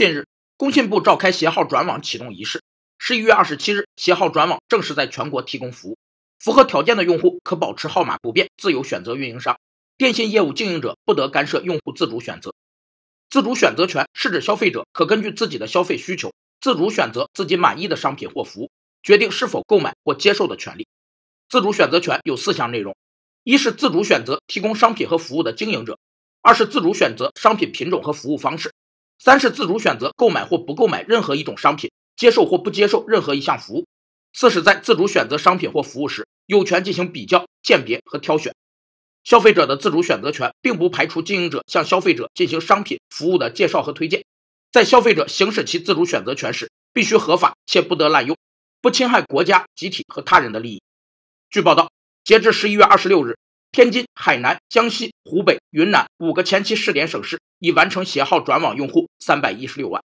近日，工信部召开携号转网启动仪式。十一月二十七日，携号转网正式在全国提供服务。符合条件的用户可保持号码不变，自由选择运营商。电信业务经营者不得干涉用户自主选择。自主选择权是指消费者可根据自己的消费需求，自主选择自己满意的商品或服务，决定是否购买或接受的权利。自主选择权有四项内容：一是自主选择提供商品和服务的经营者；二是自主选择商品品种和服务方式；三是自主选择购买或不购买任何一种商品。接受或不接受任何一项服务。四是，在自主选择商品或服务时，有权进行比较、鉴别和挑选。消费者的自主选择权并不排除经营者向消费者进行商品、服务的介绍和推荐。在消费者行使其自主选择权时，必须合法且不得滥用，不侵害国家、集体和他人的利益。据报道，截至十一月二十六日，天津、海南、江西、湖北、云南五个前期试点省市已完成携号转网用户三百一十六万。